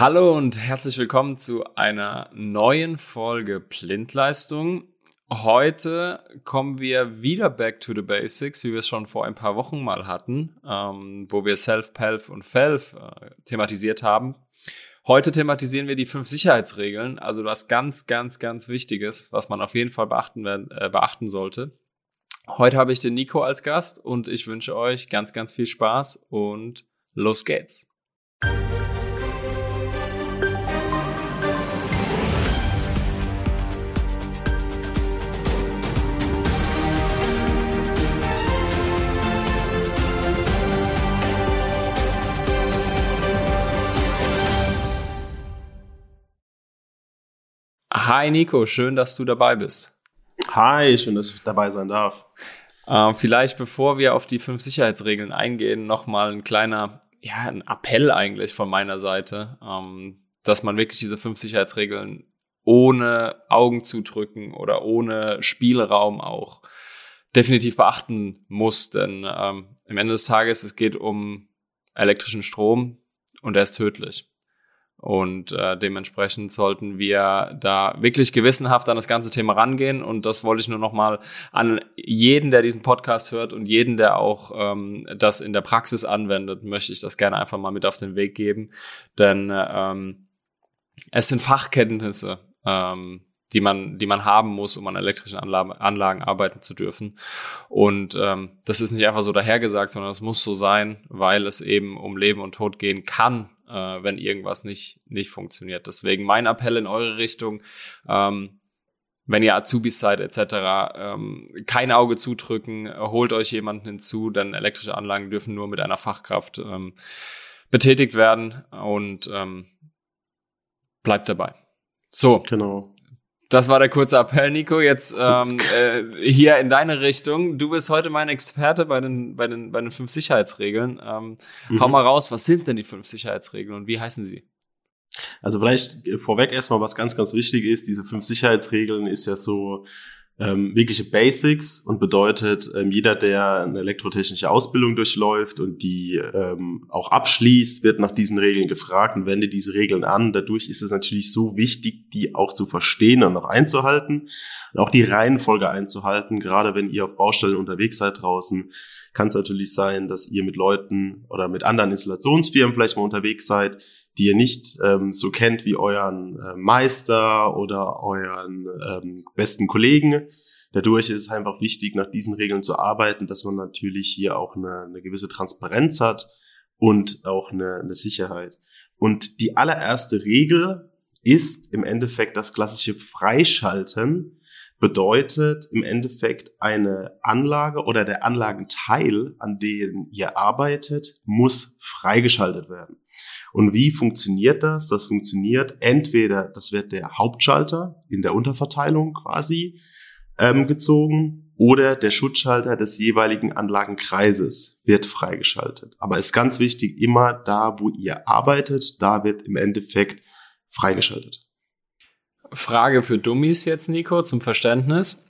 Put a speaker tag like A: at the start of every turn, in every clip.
A: Hallo und herzlich willkommen zu einer neuen Folge Blindleistung. Heute kommen wir wieder back to the basics, wie wir es schon vor ein paar Wochen mal hatten, ähm, wo wir Self-Pelf und Felf äh, thematisiert haben. Heute thematisieren wir die fünf Sicherheitsregeln, also was ganz, ganz, ganz Wichtiges, was man auf jeden Fall beachten, äh, beachten sollte. Heute habe ich den Nico als Gast und ich wünsche euch ganz, ganz viel Spaß und los geht's. Hi Nico, schön, dass du dabei bist.
B: Hi, schön, dass ich dabei sein darf.
A: Äh, vielleicht bevor wir auf die fünf Sicherheitsregeln eingehen, nochmal ein kleiner, ja, ein Appell eigentlich von meiner Seite, ähm, dass man wirklich diese fünf Sicherheitsregeln ohne Augen zudrücken oder ohne Spielraum auch definitiv beachten muss. Denn ähm, am Ende des Tages, es geht um elektrischen Strom und der ist tödlich. Und äh, dementsprechend sollten wir da wirklich gewissenhaft an das ganze Thema rangehen. Und das wollte ich nur nochmal an jeden, der diesen Podcast hört und jeden, der auch ähm, das in der Praxis anwendet, möchte ich das gerne einfach mal mit auf den Weg geben. Denn ähm, es sind Fachkenntnisse, ähm, die man, die man haben muss, um an elektrischen Anlagen, Anlagen arbeiten zu dürfen. Und ähm, das ist nicht einfach so dahergesagt, sondern es muss so sein, weil es eben um Leben und Tod gehen kann äh, wenn irgendwas nicht, nicht funktioniert. Deswegen mein Appell in eure Richtung, ähm, wenn ihr Azubis seid etc., ähm, kein Auge zudrücken, holt euch jemanden hinzu, denn elektrische Anlagen dürfen nur mit einer Fachkraft ähm, betätigt werden und ähm, bleibt dabei. So.
B: Genau.
A: Das war der kurze Appell, Nico. Jetzt ähm, äh, hier in deine Richtung. Du bist heute mein Experte bei den, bei den, bei den fünf Sicherheitsregeln. Ähm, mhm. Hau mal raus, was sind denn die fünf Sicherheitsregeln und wie heißen sie?
B: Also vielleicht vorweg erstmal, was ganz, ganz wichtig ist. Diese fünf Sicherheitsregeln ist ja so ähm, wirkliche Basics und bedeutet, ähm, jeder, der eine elektrotechnische Ausbildung durchläuft und die ähm, auch abschließt, wird nach diesen Regeln gefragt und wendet diese Regeln an. Dadurch ist es natürlich so wichtig, die auch zu verstehen und auch einzuhalten und auch die Reihenfolge einzuhalten. Gerade wenn ihr auf Baustellen unterwegs seid draußen, kann es natürlich sein, dass ihr mit Leuten oder mit anderen Installationsfirmen vielleicht mal unterwegs seid, die ihr nicht ähm, so kennt wie euren äh, Meister oder euren ähm, besten Kollegen. Dadurch ist es einfach wichtig, nach diesen Regeln zu arbeiten, dass man natürlich hier auch eine, eine gewisse Transparenz hat und auch eine, eine Sicherheit. Und die allererste Regel ist im Endeffekt das klassische Freischalten bedeutet im Endeffekt eine Anlage oder der Anlagenteil, an dem ihr arbeitet, muss freigeschaltet werden. Und wie funktioniert das? Das funktioniert entweder, das wird der Hauptschalter in der Unterverteilung quasi ähm, gezogen oder der Schutzschalter des jeweiligen Anlagenkreises wird freigeschaltet. Aber ist ganz wichtig, immer da, wo ihr arbeitet, da wird im Endeffekt freigeschaltet.
A: Frage für Dummies jetzt, Nico, zum Verständnis.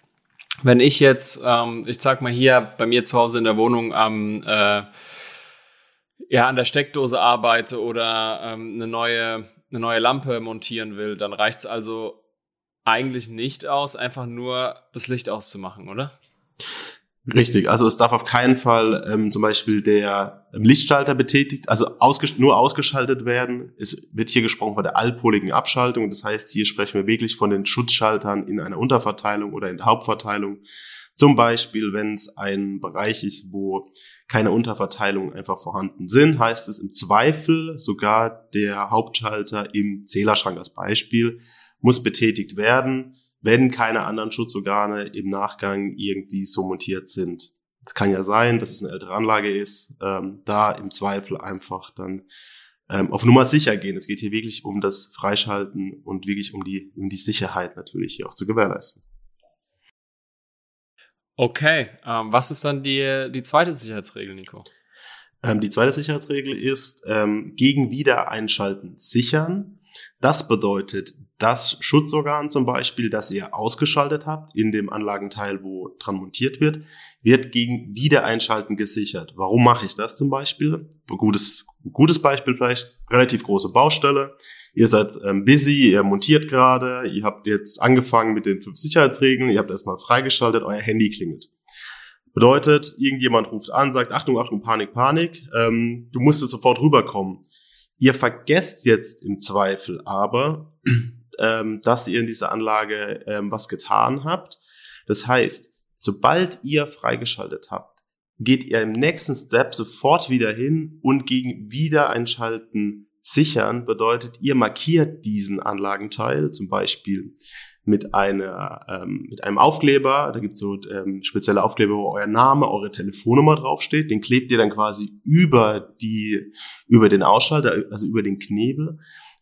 A: Wenn ich jetzt, ähm, ich sag mal hier bei mir zu Hause in der Wohnung am äh, ja, an der Steckdose arbeite oder ähm, eine, neue, eine neue Lampe montieren will, dann reicht es also eigentlich nicht aus, einfach nur das Licht auszumachen, oder?
B: Richtig, also es darf auf keinen Fall ähm, zum Beispiel der Lichtschalter betätigt, also ausges nur ausgeschaltet werden. Es wird hier gesprochen von der allpoligen Abschaltung. Das heißt, hier sprechen wir wirklich von den Schutzschaltern in einer Unterverteilung oder in der Hauptverteilung. Zum Beispiel, wenn es ein Bereich ist, wo keine Unterverteilung einfach vorhanden sind, heißt es im Zweifel sogar der Hauptschalter im Zählerschrank als Beispiel muss betätigt werden, wenn keine anderen Schutzorgane im Nachgang irgendwie so montiert sind. Das kann ja sein, dass es eine ältere Anlage ist, ähm, da im Zweifel einfach dann ähm, auf Nummer sicher gehen. Es geht hier wirklich um das Freischalten und wirklich um die, um die Sicherheit natürlich hier auch zu gewährleisten.
A: Okay, ähm, was ist dann die, die zweite Sicherheitsregel, Nico?
B: Ähm, die zweite Sicherheitsregel ist ähm, gegen Wiedereinschalten sichern. Das bedeutet, das Schutzorgan zum Beispiel, das ihr ausgeschaltet habt in dem Anlagenteil, wo dran montiert wird, wird gegen Wiedereinschalten gesichert. Warum mache ich das zum Beispiel? Gutes, gutes Beispiel vielleicht, relativ große Baustelle. Ihr seid ähm, busy, ihr montiert gerade, ihr habt jetzt angefangen mit den fünf Sicherheitsregeln, ihr habt erstmal freigeschaltet, euer Handy klingelt. Bedeutet, irgendjemand ruft an, sagt, Achtung, Achtung, Panik, Panik, ähm, du musst sofort rüberkommen. Ihr vergesst jetzt im Zweifel aber, ähm, dass ihr in dieser Anlage ähm, was getan habt. Das heißt, sobald ihr freigeschaltet habt, geht ihr im nächsten Step sofort wieder hin und gegen Wiedereinschalten sichern bedeutet, ihr markiert diesen Anlagenteil, zum Beispiel mit einer ähm, mit einem Aufkleber. Da gibt's so ähm, spezielle Aufkleber, wo euer Name, eure Telefonnummer draufsteht. Den klebt ihr dann quasi über die über den Ausschalter, also über den Knebel.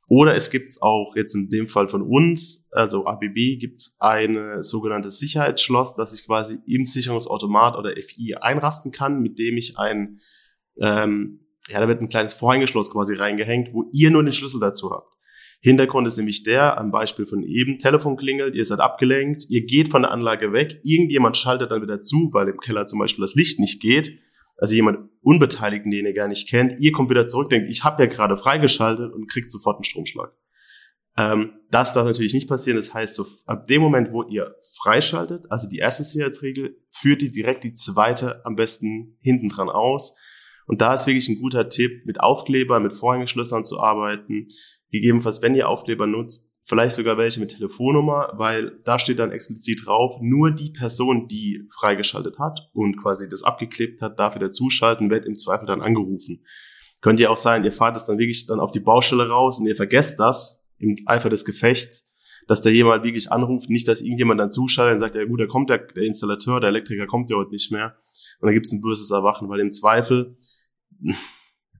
B: Oder es gibt's auch jetzt in dem Fall von uns, also ABB, gibt's eine sogenannte Sicherheitsschloss, dass ich quasi im Sicherungsautomat oder FI einrasten kann, mit dem ich ein ähm, ja, da wird ein kleines Vorhängeschloss quasi reingehängt, wo ihr nur den Schlüssel dazu habt. Hintergrund ist nämlich der, am Beispiel von eben, Telefon klingelt, ihr seid abgelenkt, ihr geht von der Anlage weg, irgendjemand schaltet dann wieder zu, weil im Keller zum Beispiel das Licht nicht geht, also jemand Unbeteiligten, den ihr gar nicht kennt, ihr kommt wieder zurück, denkt, ich habe ja gerade freigeschaltet und kriegt sofort einen Stromschlag. Ähm, das darf natürlich nicht passieren. Das heißt, so ab dem Moment, wo ihr freischaltet, also die erste Sicherheitsregel, führt ihr direkt die zweite am besten hinten dran aus. Und da ist wirklich ein guter Tipp, mit Aufkleber, mit Vorhängeschlössern zu arbeiten. Gegebenenfalls, wenn ihr Aufkleber nutzt, vielleicht sogar welche mit Telefonnummer, weil da steht dann explizit drauf, nur die Person, die freigeschaltet hat und quasi das abgeklebt hat, darf wieder zuschalten, wird im Zweifel dann angerufen. Könnte ja auch sein, ihr fahrt es dann wirklich dann auf die Baustelle raus und ihr vergesst das im Eifer des Gefechts, dass da jemand wirklich anruft, nicht, dass irgendjemand dann zuschaltet und sagt, ja gut, da kommt der, der Installateur, der Elektriker kommt ja heute nicht mehr. Und dann gibt es ein böses Erwachen, weil im Zweifel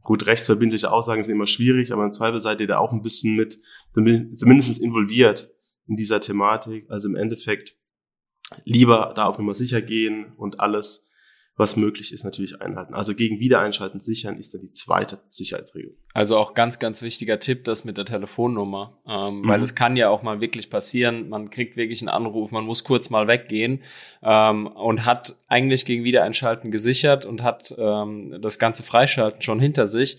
B: Gut, rechtsverbindliche Aussagen sind immer schwierig, aber im Zweifel seid ihr da auch ein bisschen mit, zumindest involviert in dieser Thematik. Also im Endeffekt lieber da auf Nummer sicher gehen und alles was möglich ist, natürlich einhalten. Also gegen Wiedereinschalten sichern ist dann die zweite Sicherheitsregel.
A: Also auch ganz, ganz wichtiger Tipp, das mit der Telefonnummer, ähm, mhm. weil es kann ja auch mal wirklich passieren, man kriegt wirklich einen Anruf, man muss kurz mal weggehen ähm, und hat eigentlich gegen Wiedereinschalten gesichert und hat ähm, das ganze Freischalten schon hinter sich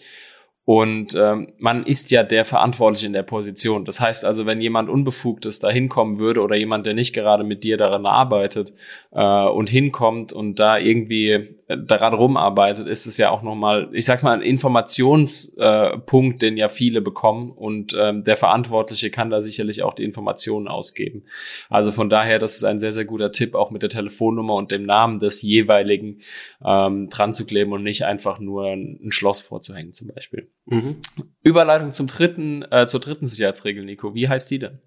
A: und ähm, man ist ja der Verantwortliche in der Position. Das heißt also, wenn jemand Unbefugtes da hinkommen würde oder jemand, der nicht gerade mit dir daran arbeitet äh, und hinkommt und da irgendwie äh, daran rumarbeitet, ist es ja auch nochmal, ich sag mal, ein Informationspunkt, äh, den ja viele bekommen. Und ähm, der Verantwortliche kann da sicherlich auch die Informationen ausgeben. Also von daher, das ist ein sehr, sehr guter Tipp, auch mit der Telefonnummer und dem Namen des jeweiligen ähm, dran zu kleben und nicht einfach nur ein Schloss vorzuhängen zum Beispiel. Mhm. Überleitung zum dritten, äh, zur dritten Sicherheitsregel, Nico. Wie heißt die denn?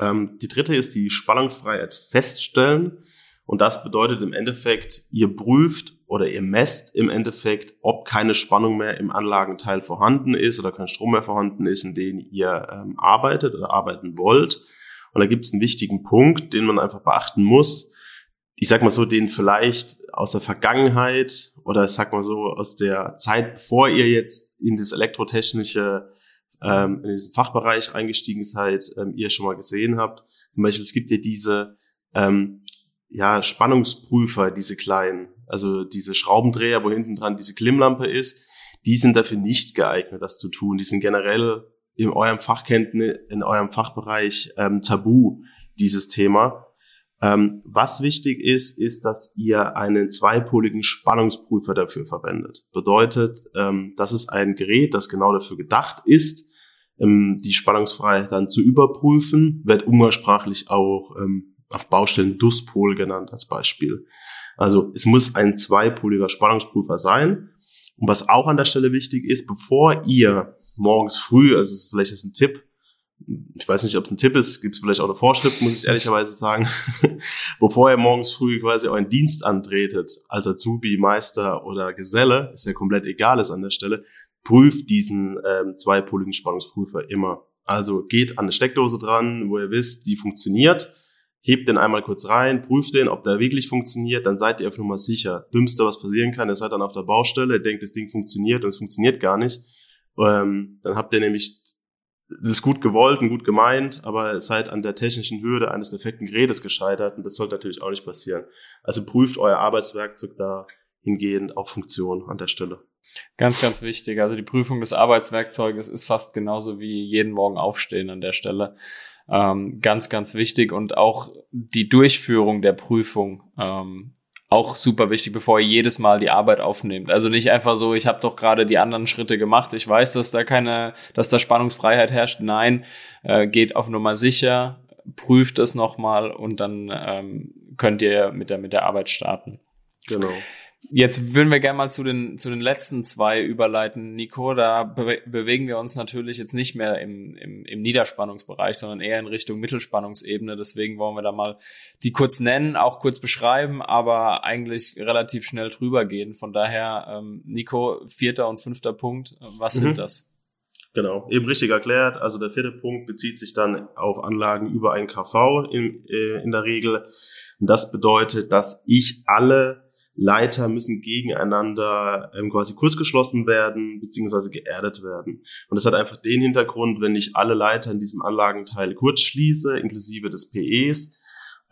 B: Ähm, die dritte ist die Spannungsfreiheit feststellen. Und das bedeutet im Endeffekt, ihr prüft oder ihr messt im Endeffekt, ob keine Spannung mehr im Anlagenteil vorhanden ist oder kein Strom mehr vorhanden ist, in dem ihr ähm, arbeitet oder arbeiten wollt. Und da gibt es einen wichtigen Punkt, den man einfach beachten muss ich sag mal so, den vielleicht aus der Vergangenheit oder ich sag mal so aus der Zeit, bevor ihr jetzt in das elektrotechnische, ähm, in diesen Fachbereich eingestiegen seid, ähm, ihr schon mal gesehen habt. Zum Beispiel, es gibt ja diese ähm, ja, Spannungsprüfer, diese kleinen, also diese Schraubendreher, wo hinten dran diese Klimmlampe ist, die sind dafür nicht geeignet, das zu tun. Die sind generell in eurem Fachkenntnis, in eurem Fachbereich ähm, tabu, dieses Thema. Ähm, was wichtig ist, ist, dass ihr einen zweipoligen Spannungsprüfer dafür verwendet. Bedeutet, ähm, das ist ein Gerät, das genau dafür gedacht ist, ähm, die Spannungsfreiheit dann zu überprüfen, wird umgangssprachlich auch ähm, auf Baustellen Duspol genannt als Beispiel. Also es muss ein zweipoliger Spannungsprüfer sein. Und was auch an der Stelle wichtig ist, bevor ihr morgens früh, also es ist vielleicht ein Tipp, ich weiß nicht, ob es ein Tipp ist, gibt es vielleicht auch eine Vorschrift, muss ich ehrlicherweise sagen, bevor ihr morgens früh quasi euren Dienst antretet, als Azubi, Meister oder Geselle, ist ja komplett egal ist an der Stelle, prüft diesen ähm, zweipoligen Spannungsprüfer immer. Also geht an eine Steckdose dran, wo ihr wisst, die funktioniert, hebt den einmal kurz rein, prüft den, ob der wirklich funktioniert, dann seid ihr auf Nummer sicher. Dümmste, was passieren kann, ihr seid dann auf der Baustelle, ihr denkt, das Ding funktioniert und es funktioniert gar nicht. Ähm, dann habt ihr nämlich das ist gut gewollt und gut gemeint, aber seid an der technischen Hürde eines defekten Gerätes gescheitert und das sollte natürlich auch nicht passieren. Also prüft euer Arbeitswerkzeug da hingehend auf Funktion an der Stelle.
A: Ganz, ganz wichtig. Also die Prüfung des Arbeitswerkzeuges ist fast genauso wie jeden Morgen aufstehen an der Stelle. Ähm, ganz, ganz wichtig und auch die Durchführung der Prüfung ähm, auch super wichtig, bevor ihr jedes Mal die Arbeit aufnehmt. Also nicht einfach so, ich habe doch gerade die anderen Schritte gemacht, ich weiß, dass da keine, dass da Spannungsfreiheit herrscht. Nein, äh, geht auf Nummer sicher, prüft es nochmal und dann ähm, könnt ihr mit der, mit der Arbeit starten.
B: Genau.
A: Jetzt würden wir gerne mal zu den, zu den letzten zwei überleiten. Nico, da be bewegen wir uns natürlich jetzt nicht mehr im, im, im Niederspannungsbereich, sondern eher in Richtung Mittelspannungsebene. Deswegen wollen wir da mal die kurz nennen, auch kurz beschreiben, aber eigentlich relativ schnell drüber gehen. Von daher, ähm, Nico, vierter und fünfter Punkt, was mhm. sind das?
B: Genau, eben richtig erklärt. Also der vierte Punkt bezieht sich dann auf Anlagen über ein KV in, äh, in der Regel. Und das bedeutet, dass ich alle Leiter müssen gegeneinander ähm, quasi kurzgeschlossen werden, beziehungsweise geerdet werden. Und das hat einfach den Hintergrund, wenn ich alle Leiter in diesem Anlagenteil kurz schließe, inklusive des PEs,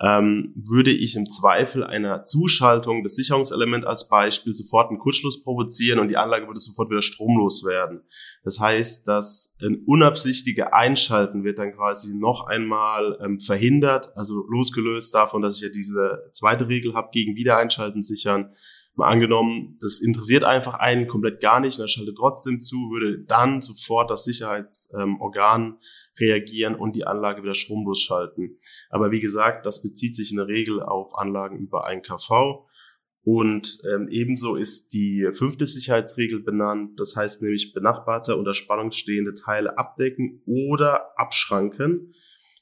B: ähm, würde ich im Zweifel einer Zuschaltung des Sicherungselements als Beispiel sofort einen Kurzschluss provozieren und die Anlage würde sofort wieder stromlos werden. Das heißt, das ein unabsichtige Einschalten wird dann quasi noch einmal ähm, verhindert, also losgelöst davon, dass ich ja diese zweite Regel habe, gegen Wiedereinschalten sichern. Mal angenommen, das interessiert einfach einen komplett gar nicht, und er schaltet trotzdem zu, würde dann sofort das Sicherheitsorgan ähm, reagieren und die Anlage wieder stromlos schalten. Aber wie gesagt, das bezieht sich in der Regel auf Anlagen über ein kV. Und ähm, ebenso ist die fünfte Sicherheitsregel benannt. Das heißt nämlich benachbarte unter Spannung stehende Teile abdecken oder abschranken.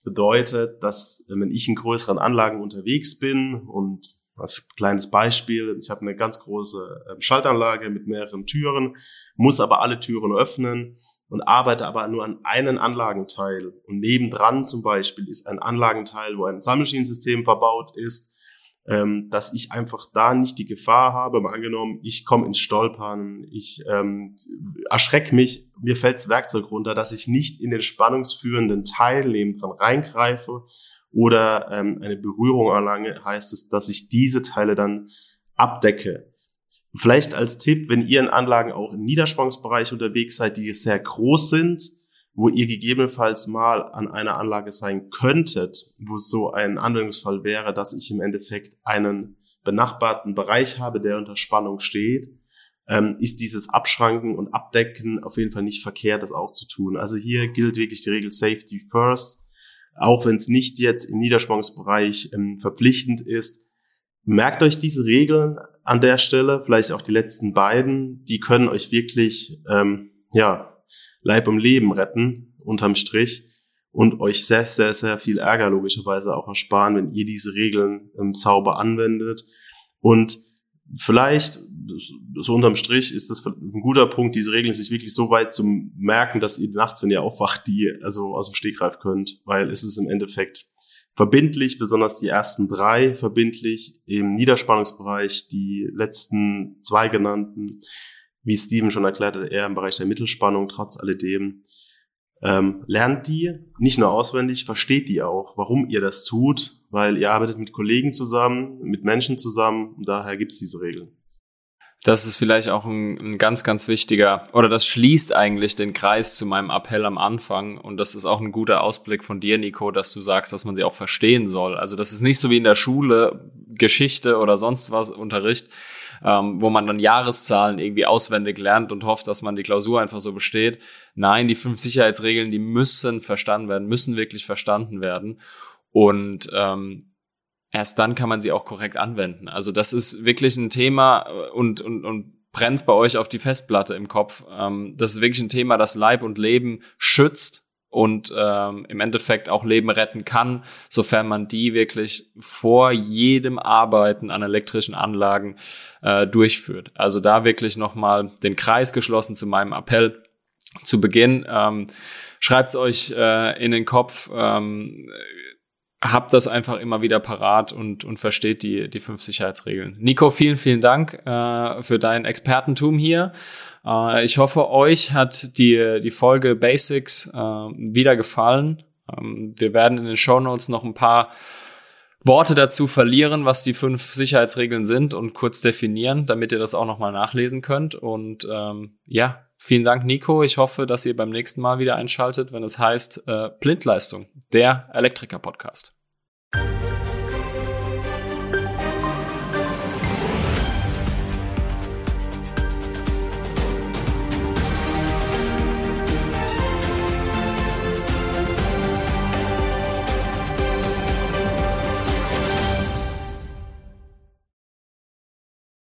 B: Bedeutet, dass wenn ich in größeren Anlagen unterwegs bin und als kleines Beispiel, ich habe eine ganz große ähm, Schaltanlage mit mehreren Türen, muss aber alle Türen öffnen und arbeite aber nur an einen Anlagenteil. Und nebendran zum Beispiel ist ein Anlagenteil, wo ein Sammelschienensystem verbaut ist, ähm, dass ich einfach da nicht die Gefahr habe, mal angenommen, ich komme ins Stolpern, ich ähm, erschrecke mich, mir fällt das Werkzeug runter, dass ich nicht in den spannungsführenden Teil nebendran reingreife oder ähm, eine Berührung erlange, heißt es, dass ich diese Teile dann abdecke. Vielleicht als Tipp, wenn ihr in Anlagen auch im Niederspannungsbereich unterwegs seid, die sehr groß sind, wo ihr gegebenenfalls mal an einer Anlage sein könntet, wo so ein Anwendungsfall wäre, dass ich im Endeffekt einen benachbarten Bereich habe, der unter Spannung steht, ähm, ist dieses Abschranken und Abdecken auf jeden Fall nicht verkehrt, das auch zu tun. Also hier gilt wirklich die Regel Safety First auch wenn es nicht jetzt im Niederspannungsbereich ähm, verpflichtend ist. Merkt euch diese Regeln an der Stelle, vielleicht auch die letzten beiden, die können euch wirklich ähm, ja Leib und Leben retten unterm Strich. Und euch sehr sehr sehr viel Ärger logischerweise auch ersparen, wenn ihr diese Regeln ähm, sauber anwendet. Und vielleicht, so unterm Strich, ist das ein guter Punkt, diese Regeln sich wirklich so weit zu merken, dass ihr nachts, wenn ihr aufwacht, die also aus dem Stegreif könnt, weil es ist im Endeffekt verbindlich, besonders die ersten drei verbindlich im Niederspannungsbereich, die letzten zwei genannten, wie Steven schon erklärt hat, eher im Bereich der Mittelspannung, trotz alledem. Ähm, lernt die nicht nur auswendig, versteht die auch, warum ihr das tut, weil ihr arbeitet mit Kollegen zusammen, mit Menschen zusammen und daher gibt es diese Regeln.
A: Das ist vielleicht auch ein, ein, ganz, ganz wichtiger, oder das schließt eigentlich den Kreis zu meinem Appell am Anfang. Und das ist auch ein guter Ausblick von dir, Nico, dass du sagst, dass man sie auch verstehen soll. Also das ist nicht so wie in der Schule, Geschichte oder sonst was Unterricht, ähm, wo man dann Jahreszahlen irgendwie auswendig lernt und hofft, dass man die Klausur einfach so besteht. Nein, die fünf Sicherheitsregeln, die müssen verstanden werden, müssen wirklich verstanden werden. Und ähm, erst dann kann man sie auch korrekt anwenden. Also das ist wirklich ein Thema äh, und, und, und brennt bei euch auf die Festplatte im Kopf. Ähm, das ist wirklich ein Thema, das Leib und Leben schützt und ähm, im Endeffekt auch Leben retten kann, sofern man die wirklich vor jedem Arbeiten an elektrischen Anlagen äh, durchführt. Also da wirklich nochmal den Kreis geschlossen zu meinem Appell zu Beginn. Ähm, Schreibt euch äh, in den Kopf. Ähm, habt das einfach immer wieder parat und, und versteht die, die fünf Sicherheitsregeln. Nico, vielen, vielen Dank äh, für dein Expertentum hier. Äh, ich hoffe, euch hat die, die Folge Basics äh, wieder gefallen. Ähm, wir werden in den Show Notes noch ein paar Worte dazu verlieren, was die fünf Sicherheitsregeln sind und kurz definieren, damit ihr das auch nochmal nachlesen könnt. Und ähm, ja, vielen Dank, Nico. Ich hoffe, dass ihr beim nächsten Mal wieder einschaltet, wenn es heißt äh, Blindleistung, der Elektriker-Podcast.